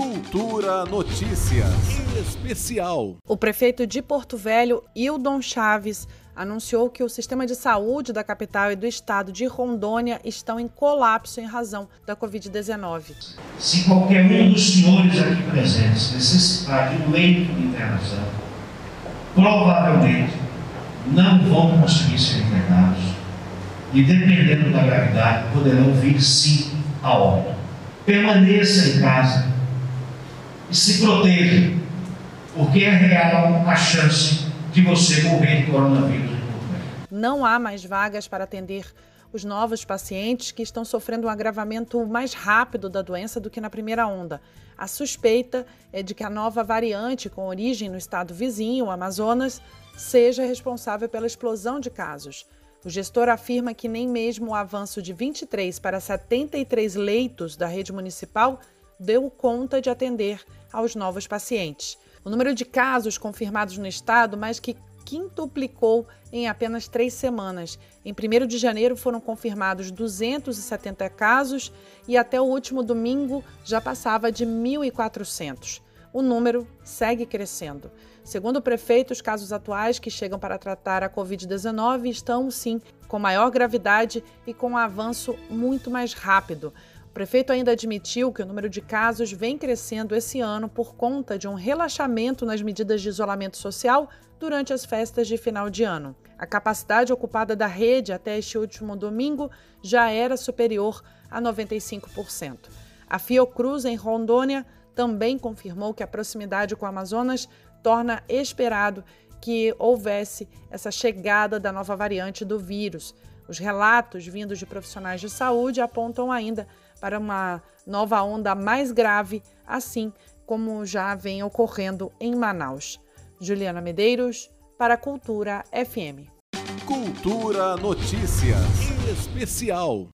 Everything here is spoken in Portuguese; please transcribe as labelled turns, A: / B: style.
A: Cultura Notícias Especial.
B: O prefeito de Porto Velho, Hildon Chaves, anunciou que o sistema de saúde da capital e do estado de Rondônia estão em colapso em razão da Covid-19.
C: Se qualquer um dos senhores aqui presentes necessitar de um leito de internação, provavelmente não vão conseguir ser internados e, dependendo da gravidade, poderão vir sim a óbito. Permaneça em casa e se proteja, porque é real a chance de você morrer de coronavírus.
B: Não há mais vagas para atender os novos pacientes que estão sofrendo um agravamento mais rápido da doença do que na primeira onda. A suspeita é de que a nova variante com origem no estado vizinho, o Amazonas, seja responsável pela explosão de casos. O gestor afirma que nem mesmo o avanço de 23 para 73 leitos da rede municipal deu conta de atender aos novos pacientes. O número de casos confirmados no estado mais que quintuplicou em apenas três semanas. Em 1 de janeiro foram confirmados 270 casos e até o último domingo já passava de 1.400. O número segue crescendo. Segundo o prefeito, os casos atuais que chegam para tratar a Covid-19 estão, sim, com maior gravidade e com um avanço muito mais rápido. Prefeito ainda admitiu que o número de casos vem crescendo esse ano por conta de um relaxamento nas medidas de isolamento social durante as festas de final de ano. A capacidade ocupada da rede até este último domingo já era superior a 95%. A Fiocruz, em Rondônia, também confirmou que a proximidade com o Amazonas torna esperado que houvesse essa chegada da nova variante do vírus. Os relatos vindos de profissionais de saúde apontam ainda para uma nova onda mais grave, assim como já vem ocorrendo em Manaus. Juliana Medeiros, para Cultura FM.
A: Cultura Notícias Especial.